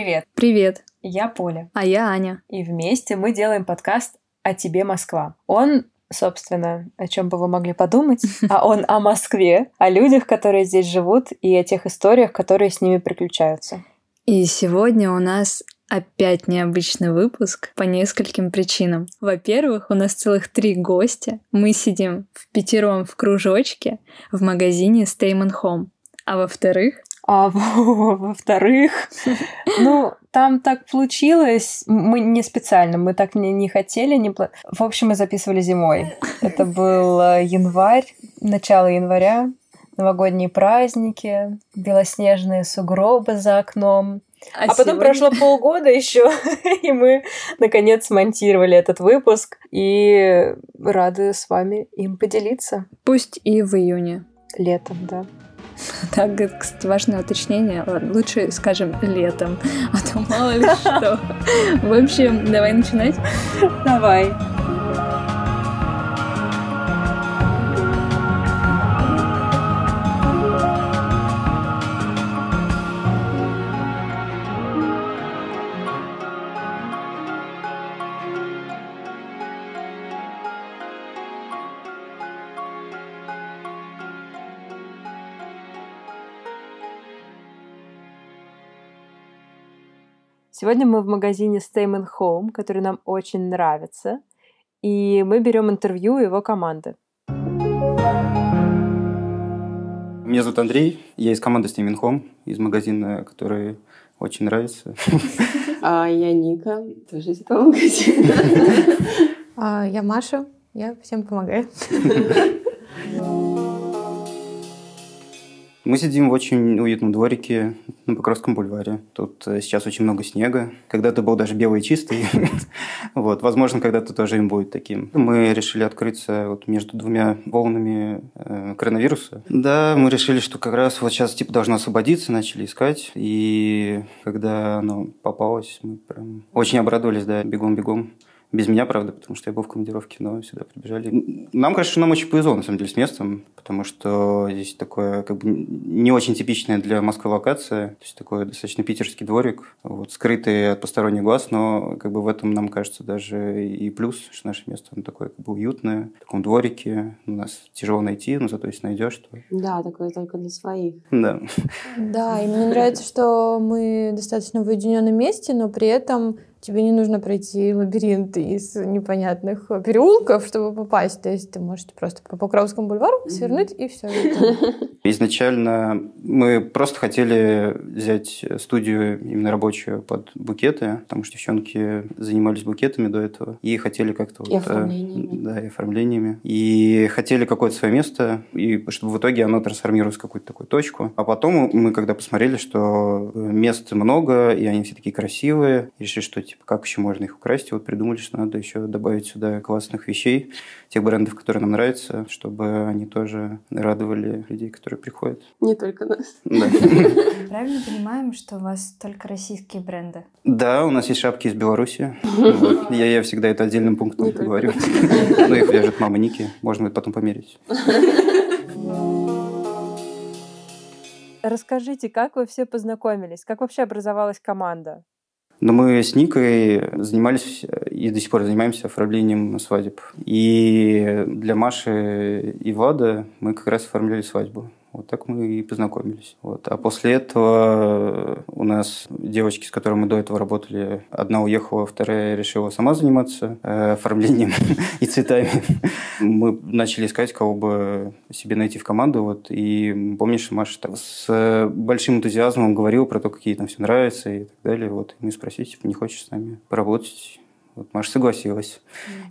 Привет, Привет, я Поля. а я Аня. И вместе мы делаем подкаст «О тебе, Москва». Он, собственно, о чем бы вы могли подумать, а он о Москве, о людях, которые здесь живут, и о тех историях, которые с ними приключаются. И сегодня у нас опять необычный выпуск по нескольким причинам. Во-первых, у нас целых три гостя. Мы сидим в пятером в кружочке в магазине Stayman Home. А во-вторых, А во- во-вторых, ну, там так получилось, мы не специально, мы так не, не хотели, не В общем, мы записывали зимой. Это был э, январь, начало января, новогодние праздники, белоснежные сугробы за окном. А, потом сегодня- прошло полгода еще, и мы наконец смонтировали этот выпуск и рады с вами им поделиться Пусть и в июне. летом, да. Так, кстати, важное уточнение. Ладно, лучше скажем летом, а то мало ли что. В общем, давай начинать. Давай. Сегодня мы в магазине Stayman Home, который нам очень нравится, и мы берем интервью его команды. Меня зовут Андрей, я из команды Steaming Home, из магазина, который очень нравится. А я Ника, тоже из этого магазина. А, я Маша, я всем помогаю. Мы сидим в очень уютном дворике на Покровском бульваре. Тут э, сейчас очень много снега. Когда-то был даже белый и чистый. вот, возможно, когда-то тоже им будет таким. Мы решили открыться вот между двумя волнами э, коронавируса. Да, мы решили, что как раз вот сейчас типа должно освободиться, начали искать. И когда оно попалось, мы прям очень обрадовались, да, бегом-бегом. Без меня, правда, потому что я был в командировке, но сюда прибежали. Нам что нам очень повезло, на самом деле, с местом, потому что здесь такое, как бы, не очень типичная для Москвы локация, то есть такой достаточно питерский дворик, вот, скрытый от посторонних глаз, но как бы в этом нам кажется даже и плюс, что наше место оно такое как бы уютное, в таком дворике, у нас тяжело найти, но зато если найдешь, то Да, такое только для своих. да. Да, и мне нравится, что мы достаточно в уединенном месте, но при этом тебе не нужно пройти лабиринт из непонятных переулков, чтобы попасть. То есть ты можешь просто по Покровскому бульвару свернуть и все. Изначально мы просто хотели взять студию именно рабочую под букеты, потому что девчонки занимались букетами до этого и хотели как-то... И вот, э, оформлениями. Да, и оформлениями. И хотели какое-то свое место, и чтобы в итоге оно трансформировалось в какую-то такую точку. А потом мы, когда посмотрели, что мест много, и они все такие красивые, решили, что типа как еще можно их украсть, и вот придумали, что надо еще добавить сюда классных вещей, тех брендов, которые нам нравятся, чтобы они тоже радовали людей, которые приходят. Не только нас. Да. Правильно понимаем, что у вас только российские бренды? Да, у нас есть шапки из Беларуси. Я, я всегда это отдельным пунктом говорю. Ну, их вяжет мама Ники. Можно будет потом померить. Расскажите, как вы все познакомились? Как вообще образовалась команда? Но мы с Никой занимались и до сих пор занимаемся оформлением свадеб. И для Маши и Влада мы как раз оформляли свадьбу. Вот так мы и познакомились. Вот. А после этого у нас девочки, с которыми мы до этого работали, одна уехала, вторая решила сама заниматься э, оформлением и цветами. Мы начали искать, кого бы себе найти в команду. Вот. И помнишь, Маша так с большим энтузиазмом говорила про то, какие там все нравится и так далее. Вот. И мы спросили, типа, не хочешь с нами поработать? Вот Маша согласилась.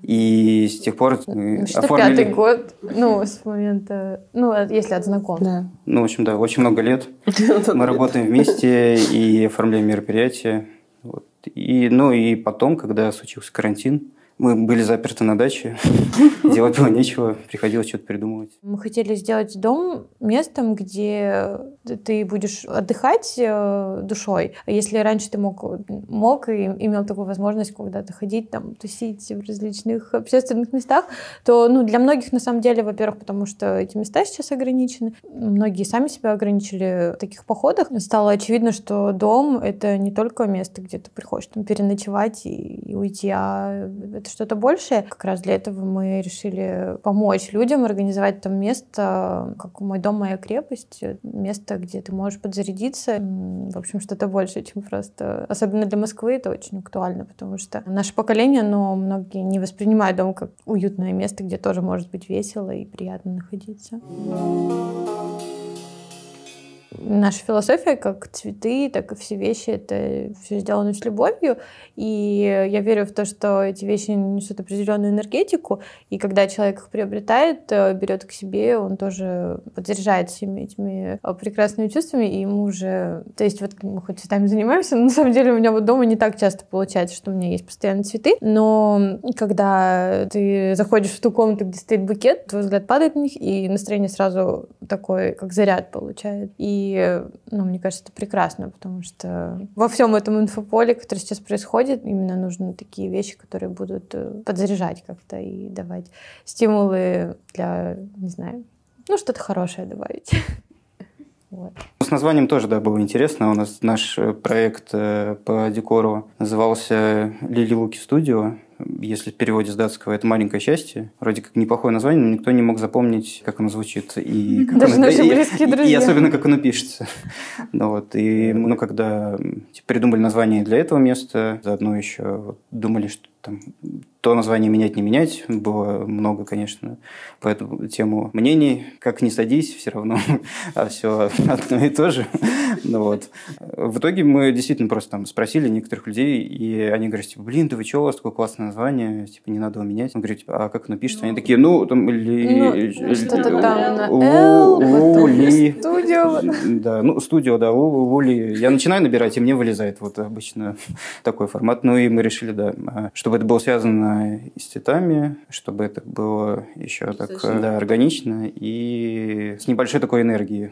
И с тех пор мы Ну, Что оформили... пятый год, ну, с момента, ну, если от знакомства. Да. Ну, в общем, да, очень много лет. Мы работаем вместе и оформляем мероприятия. Вот. И, ну и потом, когда случился карантин, Мы были заперты на даче, делать было нечего, приходилось что-то придумывать. Мы хотели сделать дом местом, где ты будешь отдыхать э, душой. Если раньше ты мог, мог и имел такую возможность куда-то ходить, там, тусить в различных общественных местах, то ну, для многих, на самом деле, во-первых, потому что эти места сейчас ограничены, многие сами себя ограничили в таких походах, стало очевидно, что дом — это не только место, где ты приходишь там переночевать и, и уйти, а это что-то большее. Как раз для этого мы решили помочь людям организовать там место, как мой дом, моя крепость, место, где ты можешь подзарядиться. В общем, что-то большее, чем просто... Особенно для Москвы это очень актуально, потому что наше поколение, но многие не воспринимают дом как уютное место, где тоже может быть весело и приятно находиться. Наша философия, как цветы, так и все вещи, это все сделано с любовью. И я верю в то, что эти вещи несут определенную энергетику. И когда человек их приобретает, э, берет к себе, он тоже подзаряжает всеми этими э, прекрасными чувствами. И ему уже... То есть вот мы хоть цветами занимаемся, но на самом деле у меня вот дома не так часто получается, что у меня есть постоянно цветы. Но когда ты заходишь в ту комнату, где стоит букет, твой взгляд падает на них, и настроение сразу такой, как заряд получает. И, ну, мне кажется, это прекрасно, потому что во всем этом инфополе, которое сейчас происходит, именно нужны такие вещи, которые будут э, подзаряжать как-то и давать стимулы для, не знаю, ну, что-то хорошее добавить. Вот. С названием тоже, да, было интересно. У нас наш э, проект э, по декору назывался Лили Луки Студио. Если в переводе с датского это маленькое счастье. Вроде как неплохое название, но никто не мог запомнить, как оно звучит. И как Даже оно- наши и- близкие и- друзья. И особенно, как оно пишется. Ну вот, и ну, когда типа, придумали название для этого места, заодно еще вот думали, что там то название менять, не менять. Было много, конечно, по эту тему мнений. Как не садись, все равно, а все одно и то же. Ну вот. В итоге мы действительно просто там спросили некоторых людей, и они говорят, типа, блин, да вы что, у вас такое классное название, типа, не надо его менять. Он говорит, а как оно пишется? Они такие, ну, там, ли... Ну, что-то там на Л, Лули. студио. Да, ну, студио, да, Лу- Лули. Я начинаю набирать, и мне вылезает вот обычно такой формат. Ну, и мы решили, да, а, чтобы это было связано с цветами, чтобы это было еще так, да, органично и с небольшой такой энергией.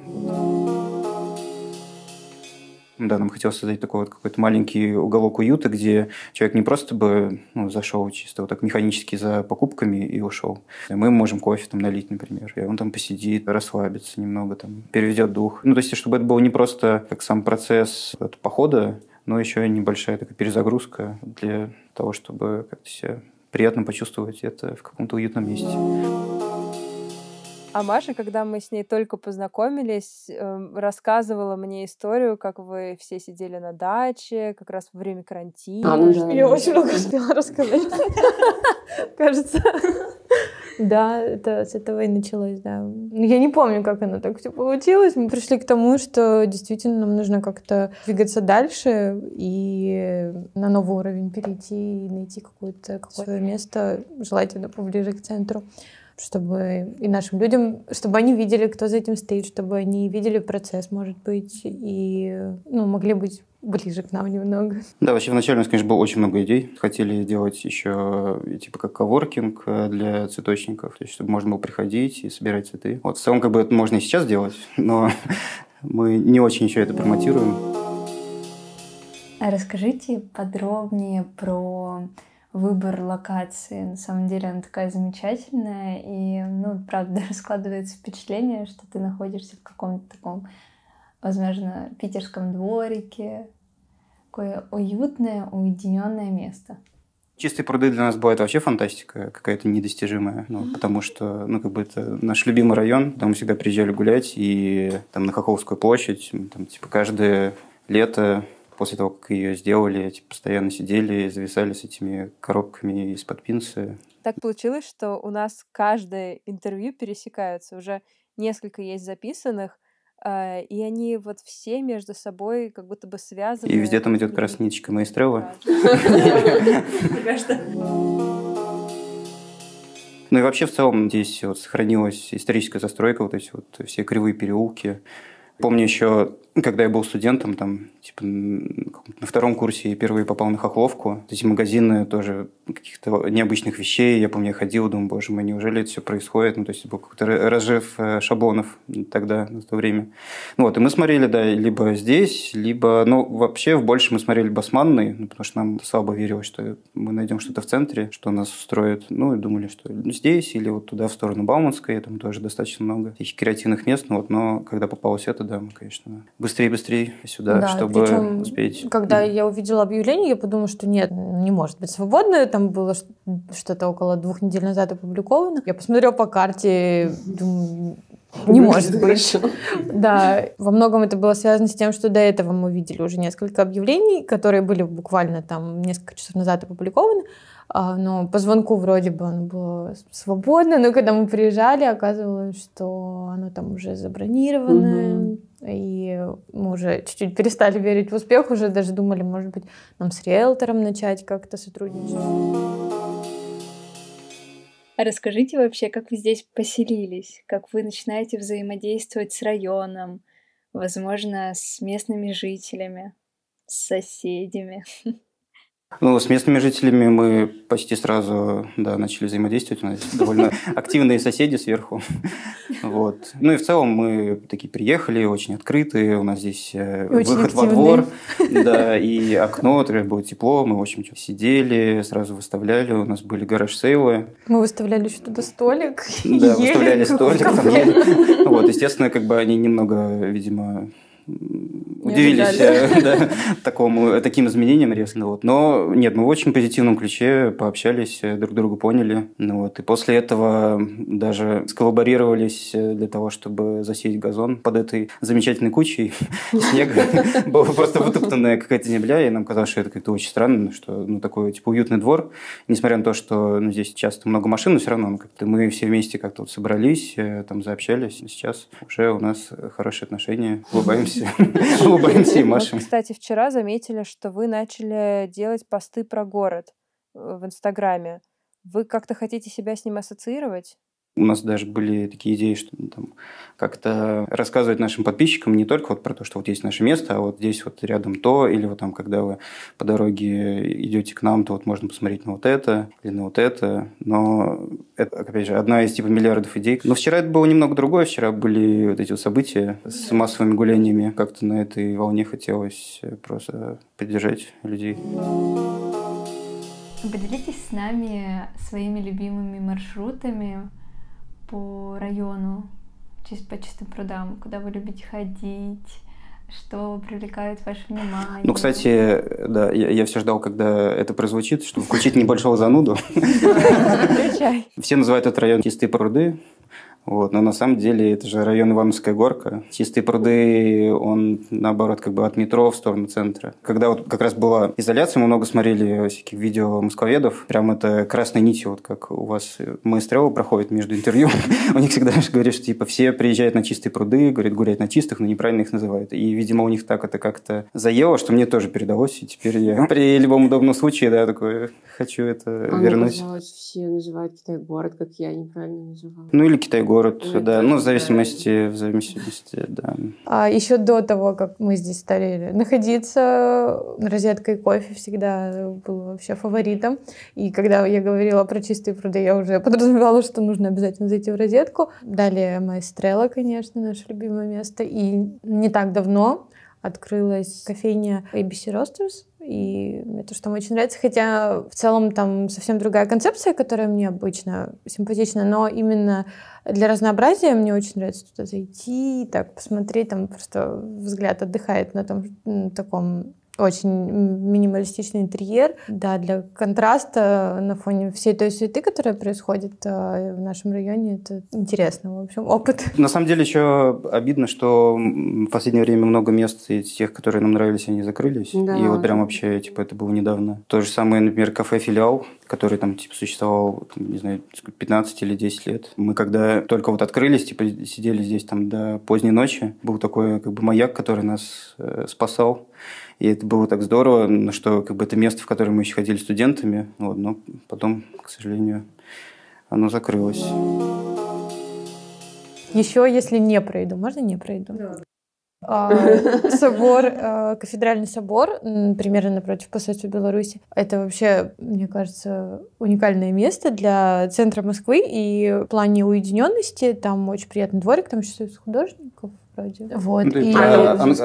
Да, нам хотелось создать такой вот какой-то маленький уголок уюта, где человек не просто бы ну, зашел чисто вот так механически за покупками и ушел. Мы можем кофе там налить, например, и он там посидит, расслабится немного, там, переведет дух. Ну, то есть, чтобы это было не просто как сам процесс вот, похода, но еще и небольшая такая перезагрузка для того, чтобы как-то себя приятно почувствовать это в каком-то уютном месте. А Маша, когда мы с ней только познакомились, эм, рассказывала мне историю, как вы все сидели на даче, как раз во время карантина. А, ну да. Я очень много успела рассказать. Кажется. Да, это с этого и началось, да. Ну, Я не помню, как оно так все получилось. Мы пришли к тому, что действительно нам нужно как-то двигаться дальше и на новый уровень перейти и найти какое-то свое место, желательно поближе к центру чтобы и нашим людям, чтобы они видели, кто за этим стоит, чтобы они видели процесс, может быть, и ну, могли быть ближе к нам немного. Да, вообще вначале у нас, конечно, было очень много идей. Хотели делать еще типа как коворкинг э, для цветочников, то есть чтобы можно было приходить и собирать цветы. Вот в целом как бы это можно и сейчас делать, но мы не очень еще это промотируем. Расскажите подробнее про выбор локации. На самом деле она такая замечательная, и, ну, правда, складывается впечатление, что ты находишься в каком-то таком, возможно, питерском дворике. Такое уютное, уединенное место. Чистые пруды для нас бывает вообще фантастика какая-то недостижимая, ну, потому что, ну, как бы это наш любимый район, там мы всегда приезжали гулять, и там на Хохолскую площадь, там, типа, каждое лето после того, как ее сделали, типа, постоянно сидели и зависали с этими коробками из-под пинсы. Так получилось, что у нас каждое интервью пересекаются. Уже несколько есть записанных, э, и они вот все между собой как будто бы связаны. И везде там идет как раз ниточка Маэстрелла. Ну и вообще в целом здесь вот сохранилась историческая застройка, вот эти вот все кривые переулки, Помню еще когда я был студентом, там, типа, на втором курсе я впервые попал на Хохловку. Эти магазины тоже каких-то необычных вещей. Я помню, я ходил, думаю, боже мой, неужели это все происходит? Ну, то есть, был какой-то разжив э, шаблонов тогда, на то время. Ну, вот, и мы смотрели, да, либо здесь, либо, ну, вообще, в больше мы смотрели Басманный, ну, потому что нам слабо верилось, что мы найдем что-то в центре, что нас устроит. Ну, и думали, что здесь или вот туда, в сторону Бауманской, там тоже достаточно много таких креативных мест. Ну, вот, но когда попалось это, да, мы, конечно, быстрее-быстрее сюда, да, чтобы причем, успеть. Когда я увидела объявление, я подумала, что нет, не может быть свободно. Там было что-то около двух недель назад опубликовано. Я посмотрела по карте, думаю, не может быть. Да, во многом это было связано с тем, что до этого мы видели уже несколько объявлений, которые были буквально там несколько часов назад опубликованы. А, но по звонку вроде бы оно было свободно, но когда мы приезжали, оказывалось, что оно там уже забронировано, угу. и мы уже чуть-чуть перестали верить в успех, уже даже думали, может быть, нам с риэлтором начать как-то сотрудничать. А расскажите вообще, как вы здесь поселились, как вы начинаете взаимодействовать с районом, возможно, с местными жителями, с соседями. Ну, с местными жителями мы почти сразу да, начали взаимодействовать. У нас довольно активные соседи сверху. Вот. Ну и в целом мы такие приехали, очень открытые. У нас здесь э, очень выход активные. во двор, да, и окно, было тепло. Мы, в общем, сидели, сразу выставляли. У нас были гараж-сейлы. Мы выставляли еще туда столик. Да, выставляли столик. Вот, естественно, как бы они немного, видимо, удивились э, да, такому, таким изменениям резко. Вот. Но нет, мы в очень позитивном ключе пообщались, э, друг друга поняли. Ну, вот. И после этого даже сколлаборировались э, для того, чтобы засеять газон под этой замечательной кучей снега. Была просто вытоптанная какая-то земля, и нам казалось, что это как-то очень странно, что ну, такой типа уютный двор, несмотря на то, что ну, здесь часто много машин, но все равно ну, как-то мы все вместе как-то вот собрались, там заобщались. Сейчас уже у нас хорошие отношения, улыбаемся улыбаемся и машем. кстати, вчера заметили, что вы начали делать посты про город э, в Инстаграме. Вы как-то хотите себя с ним ассоциировать? У нас даже были такие идеи, что ну, там, как-то рассказывать нашим подписчикам не только вот про то, что вот есть наше место, а вот здесь вот рядом то, или вот там, когда вы по дороге идете к нам, то вот можно посмотреть на вот это или на вот это. Но это, опять же, одна из типа миллиардов идей. Но вчера это было немного другое. Вчера были вот эти вот события с массовыми гуляниями. Как-то на этой волне хотелось просто поддержать людей. Поделитесь с нами своими любимыми маршрутами, по району, чисто по чистым прудам, куда вы любите ходить, что привлекает ваше внимание? Ну, кстати, да, я, я все ждал, когда это прозвучит, чтобы включить небольшого зануду. Все называют этот район чистые пруды. Вот. Но на самом деле это же район Ивановская горка. Чистые пруды, он наоборот как бы от метро в сторону центра. Когда вот как раз была изоляция, мы много смотрели всяких видео москвоведов. Прям это красной нитью, вот как у вас маэстро проходит между интервью. У них всегда говорят, что типа все приезжают на чистые пруды, говорят, гулять на чистых, но неправильно их называют. И, видимо, у них так это как-то заело, что мне тоже передалось. И теперь я при любом удобном случае, да, такой хочу это а вернуть. все называют Китай-город, как я неправильно называла. Ну или Китай-город город, ну, да. Ну, в зависимости, в зависимости, да. А еще до того, как мы здесь стали находиться, розеткой кофе всегда был вообще фаворитом. И когда я говорила про чистые пруды, я уже подразумевала, что нужно обязательно зайти в розетку. Далее Маэстрелла, конечно, наше любимое место. И не так давно открылась кофейня ABC Roasters, и мне то, что там очень нравится, хотя в целом там совсем другая концепция, которая мне обычно симпатична, но именно для разнообразия мне очень нравится туда зайти, так посмотреть, там просто взгляд отдыхает на том таком очень минималистичный интерьер. Да, для контраста на фоне всей той суеты, которая происходит э, в нашем районе, это интересно, в общем, опыт. На самом деле еще обидно, что в последнее время много мест из тех, которые нам нравились, они закрылись. Да. И вот прям вообще, типа, это было недавно. То же самое, например, кафе-филиал, который там, типа, существовал, не знаю, 15 или 10 лет. Мы когда только вот открылись, типа, сидели здесь там до поздней ночи. Был такой, как бы, маяк, который нас э, спасал. И это было так здорово, что как бы это место, в которое мы еще ходили студентами, вот, но потом, к сожалению, оно закрылось. Еще, если не пройду, можно не пройду? Да. А, собор, а, кафедральный собор, примерно напротив посольства Беларуси. Это вообще, мне кажется, уникальное место для центра Москвы. И в плане уединенности там очень приятный дворик, там еще художников вроде. Вот. Ну, и... а, ан-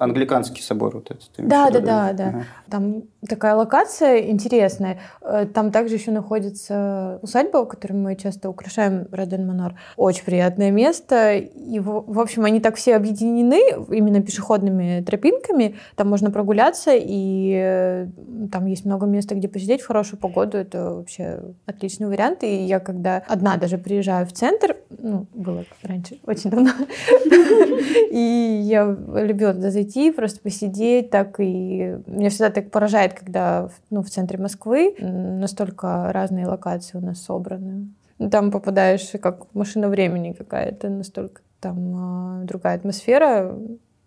англиканский собор вот этот. Да, да, да, да. Ага. Там такая локация интересная. Э, там также еще находится усадьба, которую мы часто украшаем Роден Монар. Очень приятное место. И, в общем, они так все объединены именно пешеходными тропинками. Там можно прогуляться, и э, там есть много места, где посидеть в хорошую погоду. Это вообще отличный вариант. И я когда одна даже приезжаю в центр, ну, было раньше, очень давно, и я любила туда зайти, просто посидеть так. И меня всегда так поражает, когда ну, в центре Москвы настолько разные локации у нас собраны. Там попадаешь как машина времени какая-то, настолько там э, другая атмосфера.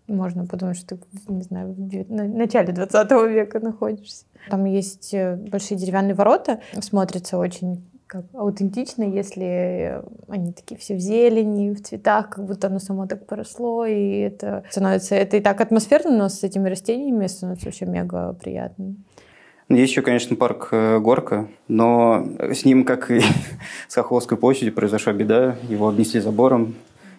Можно подумать, что ты, не знаю, в начале 20 века находишься. Там есть э, большие деревянные ворота, смотрится очень как аутентично, если они такие все в зелени, в цветах, как будто оно само так поросло, и это становится, это и так атмосферно, но с этими растениями становится вообще мега приятно. Есть еще, конечно, парк э, Горка, но с ним, как и с Хохловской площадью, произошла беда. Его обнесли забором,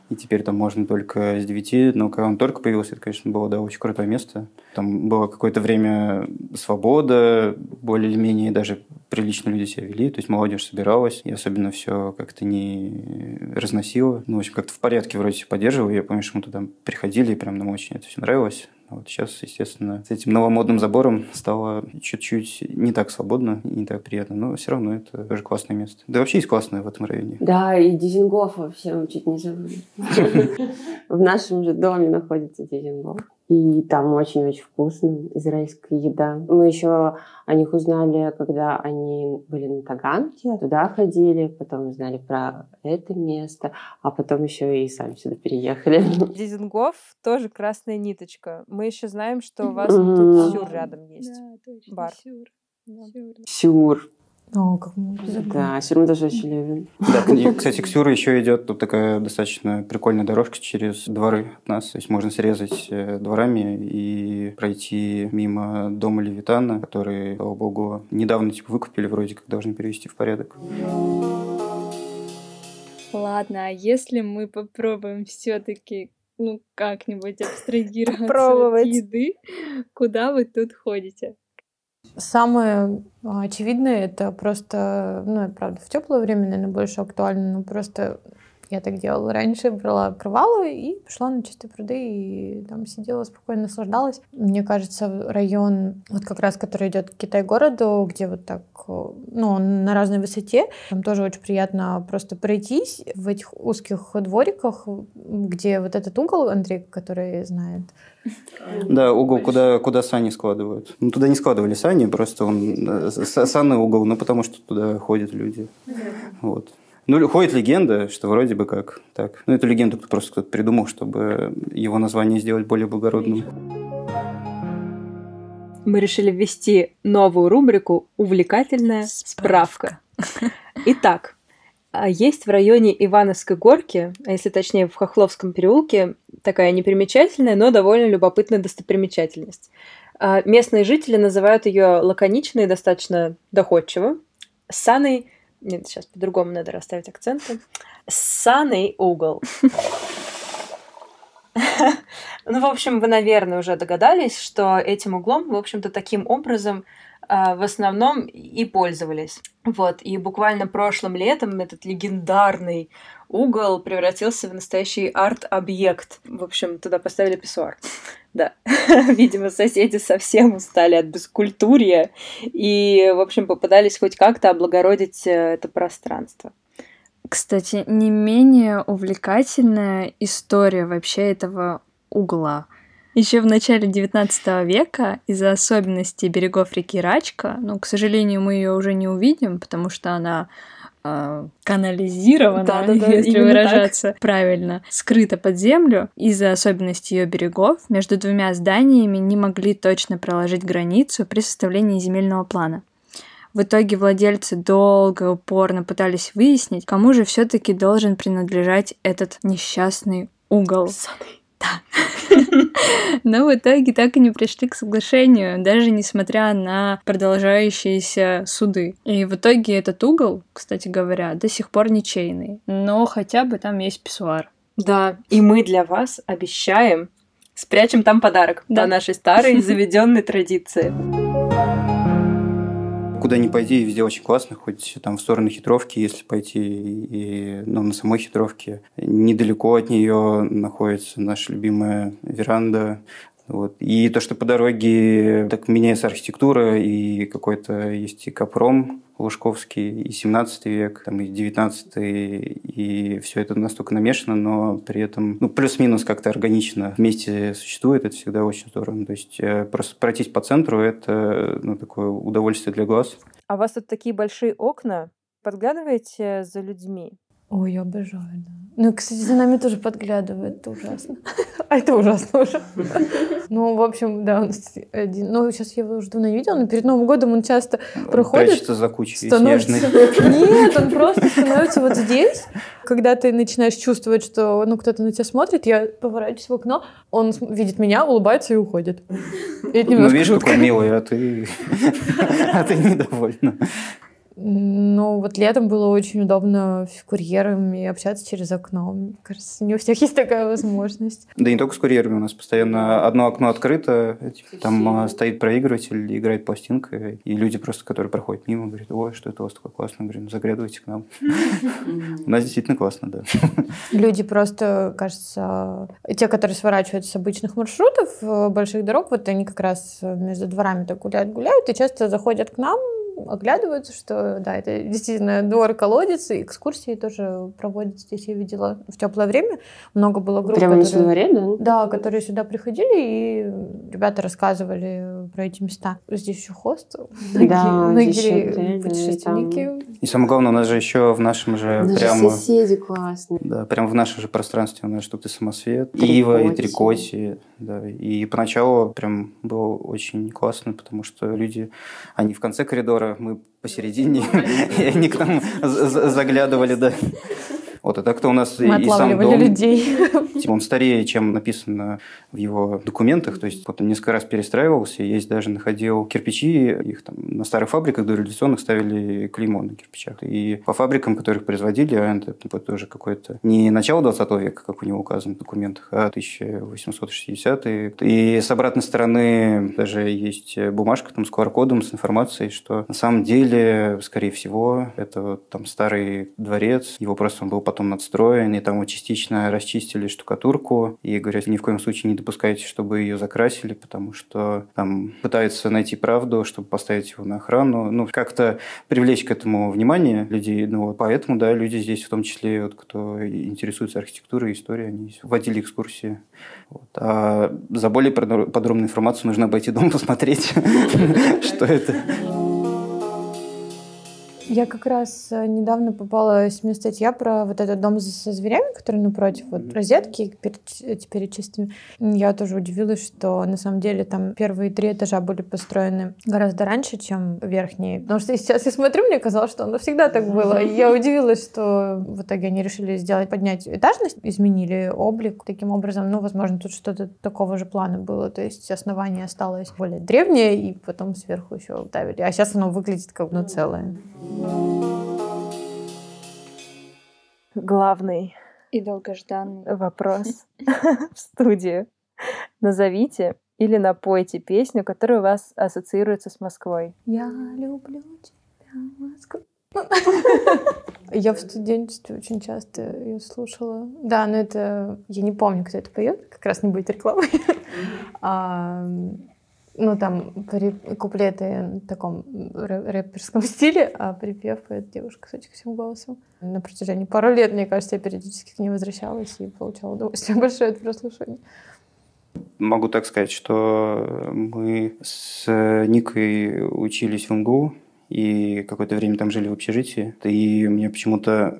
и теперь там можно только с 9. Но когда он только появился, это, конечно, было да, очень крутое место. Там было какое-то время свобода, более-менее даже прилично люди себя вели, то есть молодежь собиралась, и особенно все как-то не разносило. Ну, в общем, как-то в порядке вроде все поддерживал. Я помню, что мы туда приходили, и прям нам очень это все нравилось. А вот сейчас, естественно, с этим новомодным забором стало чуть-чуть не так свободно и не так приятно, но все равно это тоже классное место. Да вообще есть классное в этом районе. Да, и Дизингоф вообще мы чуть не забыли. В нашем же доме находится Дизингоф. И там очень-очень вкусно, израильская еда. Мы еще о них узнали, когда они были на Таганке, туда ходили, потом узнали про это место, а потом еще и сами сюда переехали. Дизингоф тоже красная ниточка. Мы еще знаем, что у вас тут Сюр рядом есть. Да, точно. Бар. Сюр. Сюр. О, как мы Да, Сюрму тоже очень любим. Да, и, кстати, к Сюру еще идет тут такая достаточно прикольная дорожка через дворы от нас. То есть можно срезать э, дворами и пройти мимо дома Левитана, который, слава богу, недавно типа выкупили, вроде как должны перевести в порядок. Ладно, а если мы попробуем все-таки ну, как-нибудь абстрагироваться Пробовать. от еды, куда вы тут ходите? Самое а, очевидное это просто, ну, правда, в теплое время, наверное, больше актуально, но просто я так делала раньше, брала крывалу и пошла на чистые пруды и там сидела спокойно, наслаждалась. Мне кажется, район, вот как раз, который идет к Китай-городу, где вот так, ну, он на разной высоте, там тоже очень приятно просто пройтись в этих узких двориках, где вот этот угол, Андрей, который знает, да, угол, куда, куда сани складывают. Ну, туда не складывали сани, просто он э, санный угол, ну, потому что туда ходят люди. Вот. Ну, ходит легенда, что вроде бы как так. Ну, эту легенду просто кто-то придумал, чтобы его название сделать более благородным. Мы решили ввести новую рубрику «Увлекательная справка». Итак, а есть в районе Ивановской горки, а если точнее в Хохловском переулке, такая непримечательная, но довольно любопытная достопримечательность. А местные жители называют ее лаконично и достаточно доходчиво. Саной нет, сейчас по-другому надо расставить акценты. Саный угол. Ну, в общем, вы, наверное, уже догадались, что этим углом, в общем-то, таким образом а, в основном и пользовались. Вот, и буквально прошлым летом этот легендарный угол превратился в настоящий арт-объект. В общем, туда поставили писсуар. Да, видимо, соседи совсем устали от бескультурья и, в общем, попытались хоть как-то облагородить э, это пространство. Кстати, не менее увлекательная история вообще этого угла. Еще в начале XIX века из-за особенностей берегов реки Рачка, ну, к сожалению, мы ее уже не увидим, потому что она э, канализирована, да, да, да, если выражаться так. правильно, скрыта под землю. Из-за особенностей ее берегов между двумя зданиями не могли точно проложить границу при составлении земельного плана. В итоге владельцы долго и упорно пытались выяснить, кому же все-таки должен принадлежать этот несчастный угол. Но в итоге так и не пришли к соглашению, даже несмотря на продолжающиеся суды. И в итоге этот угол, кстати говоря, до сих пор ничейный. Но хотя бы там есть писсуар. Да, и мы для вас обещаем спрячем там подарок Да. по нашей старой заведенной традиции. Куда ни пойди, везде очень классно, хоть там в сторону хитровки, если пойти, и ну, на самой хитровке. Недалеко от нее находится наша любимая веранда. Вот. И то, что по дороге так меняется архитектура, и какой-то есть и капром Лужковский, и 17 век, там, и 19 и все это настолько намешано, но при этом ну, плюс-минус как-то органично вместе существует, это всегда очень здорово. То есть э, просто пройтись по центру – это ну, такое удовольствие для глаз. А у вас тут такие большие окна. Подглядываете за людьми? Ой, я обожаю, да. Ну, кстати, за нами тоже подглядывает, это ужасно. А это ужасно уже. Ну, в общем, да, нас один... Ну, сейчас я его уже давно не видела, но перед Новым годом он часто проходит, Прячется за кучей становится... Нет, он просто становится вот здесь. Когда ты начинаешь чувствовать, что ну, кто-то на тебя смотрит, я поворачиваюсь в окно, он видит меня, улыбается и уходит. И Ну, видишь, жутко. какой милый, а ты, а ты недовольна. Ну, вот летом было очень удобно с курьерами общаться через окно. Мне кажется, не у всех есть такая возможность. Да не только с курьерами, у нас постоянно одно окно открыто, типа, там а, стоит проигрыватель, играет пластинка, и люди просто, которые проходят мимо, говорят, ой, что это у вас такое классное, говорю, «Ну, заглядывайте к нам. У нас действительно классно, да. Люди просто, кажется, те, которые сворачивают с обычных маршрутов э, больших дорог, вот они как раз между дворами так гуляют-гуляют и часто заходят к нам, оглядываются, что да, это действительно двор-колодец, и экскурсии тоже проводят здесь, я видела в теплое время. Много было групп, Прямо на которые- дворе, да? Да, которые сюда приходили, и ребята рассказывали про эти места. Здесь еще хостел. Да, Многие, путешественники. И самое главное, у нас же еще в нашем же Даже прямо... соседи классные. Да, прямо в нашем же пространстве у нас тут и самосвет, ива, и Трикоти. трикоти. Да. И поначалу прям было очень классно, потому что люди, они в конце коридора, мы посередине, и они к нам за- за- заглядывали, да. Вот, а так-то у нас Мы и сам дом, людей. Типа, он старее, чем написано в его документах, то есть вот он несколько раз перестраивался, есть даже находил кирпичи, их там на старых фабриках дореволюционных ставили клеймо на кирпичах. И по фабрикам, которых производили, а это типа, тоже какое-то не начало 20 века, как у него указано в документах, а 1860-е. И с обратной стороны даже есть бумажка там с QR-кодом, с информацией, что на самом деле, скорее всего, это вот там старый дворец, его просто он был потом надстроен, и там вот частично расчистили штукатурку, и говорят, ни в коем случае не допускайте, чтобы ее закрасили, потому что там пытаются найти правду, чтобы поставить его на охрану, ну, как-то привлечь к этому внимание людей, ну, поэтому, да, люди здесь, в том числе, вот, кто интересуется архитектурой, историей, они вводили экскурсии. Вот. А за более подро- подробную информацию нужно обойти дом, посмотреть, что это. Я как раз э, недавно попалась мне статья про вот этот дом со зверями, который напротив вот розетки перед, эти перечистыми. Я тоже удивилась, что на самом деле там первые три этажа были построены гораздо раньше, чем верхние. Потому что сейчас я смотрю, мне казалось, что оно всегда так было. И я удивилась, что в итоге они решили сделать, поднять этажность, изменили облик таким образом. Ну, возможно, тут что-то такого же плана было. То есть основание осталось более древнее, и потом сверху еще ставили. А сейчас оно выглядит как одно целое. Главный И долгожданный. вопрос в студию. Назовите или напойте песню, которая у вас ассоциируется с Москвой. Я люблю тебя, Москва. Я в студенчестве очень часто ее слушала. Да, но это... Я не помню, кто это поет. Как раз не будет рекламы. Ну, там куплеты в таком рэ- рэперском стиле, а припев поет девушка с красивым голосом. На протяжении пару лет, мне кажется, я периодически к ней возвращалась и получала удовольствие большое от прослушивания. Могу так сказать, что мы с Никой учились в МГУ, и какое-то время там жили в общежитии. И мне почему-то,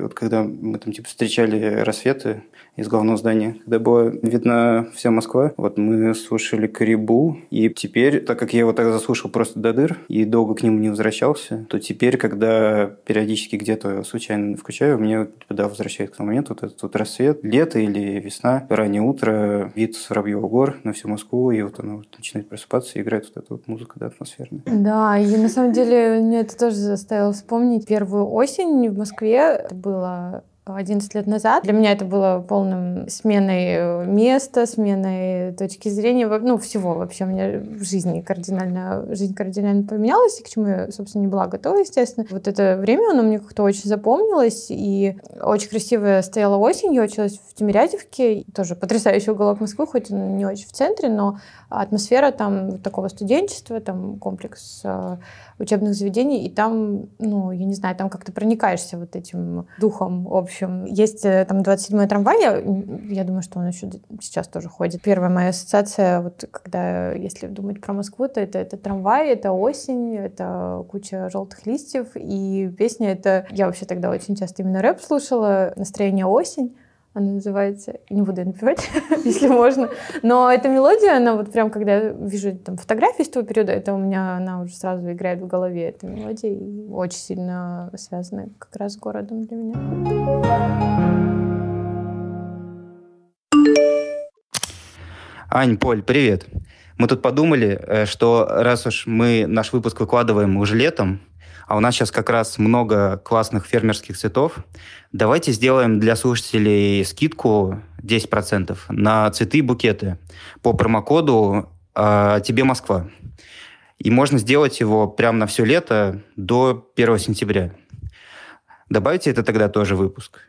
вот когда мы там типа встречали рассветы, из главного здания, когда была видна вся Москва. Вот мы слушали Карибу, и теперь, так как я его тогда заслушал просто до дыр и долго к нему не возвращался, то теперь, когда периодически где-то случайно включаю, мне типа, да, возвращает к тому моменту вот этот вот рассвет, лето или весна, раннее утро, вид с Воробьевых гор на всю Москву, и вот она вот начинает просыпаться и играет вот эта вот музыка да, атмосферная. Да, и на самом деле мне это тоже заставило вспомнить первую осень в Москве. Это было 11 лет назад. Для меня это было полным сменой э, места, сменой точки зрения, ну, всего вообще. У меня в жизни кардинально, жизнь кардинально поменялась, и к чему я, собственно, не была готова, естественно. Вот это время, оно мне как-то очень запомнилось, и очень красивая стояла осень, я училась в Тимирязевке, тоже потрясающий уголок Москвы, хоть он не очень в центре, но атмосфера там такого студенчества, там комплекс э, учебных заведений, и там, ну, я не знаю, там как-то проникаешься вот этим духом общим. Есть э, там 27-й трамвай, я, я думаю, что он еще сейчас тоже ходит. Первая моя ассоциация, вот когда, если думать про Москву, то это, это трамвай, это осень, это куча желтых листьев, и песня это... Я вообще тогда очень часто именно рэп слушала, настроение осень, она называется, не буду ее напевать, если можно. Но эта мелодия, она вот прям, когда я вижу там фотографии с того периода, это у меня, она уже сразу играет в голове, эта мелодия, и очень сильно связана как раз с городом для меня. Ань, Поль, привет. Мы тут подумали, э, что раз уж мы наш выпуск выкладываем уже летом, а у нас сейчас как раз много классных фермерских цветов. Давайте сделаем для слушателей скидку 10% на цветы и букеты по промокоду э, «Тебе Москва». И можно сделать его прямо на все лето до 1 сентября. Добавьте это тогда тоже выпуск.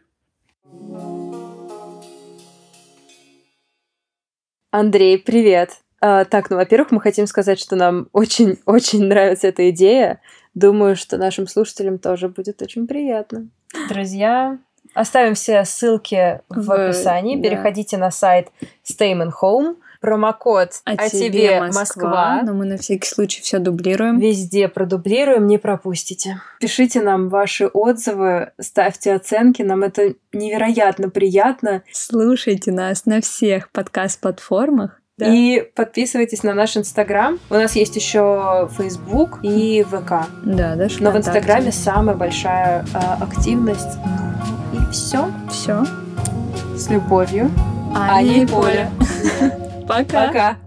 Андрей, привет. А, так, ну, во-первых, мы хотим сказать, что нам очень-очень нравится эта идея. Думаю, что нашим слушателям тоже будет очень приятно. Друзья, оставим все ссылки в, в описании. Да. Переходите на сайт Stayman Home. Промокод «А, а тебе Москва», Москва. Но мы на всякий случай все дублируем. Везде продублируем, не пропустите. Пишите нам ваши отзывы, ставьте оценки, нам это невероятно приятно. Слушайте нас на всех подкаст-платформах. Да. И подписывайтесь на наш Инстаграм. У нас есть еще Фейсбук и ВК. Да, даже Но в Инстаграме самая большая э, активность. И все. Все. С любовью. Аня и Поля. Пока. Пока.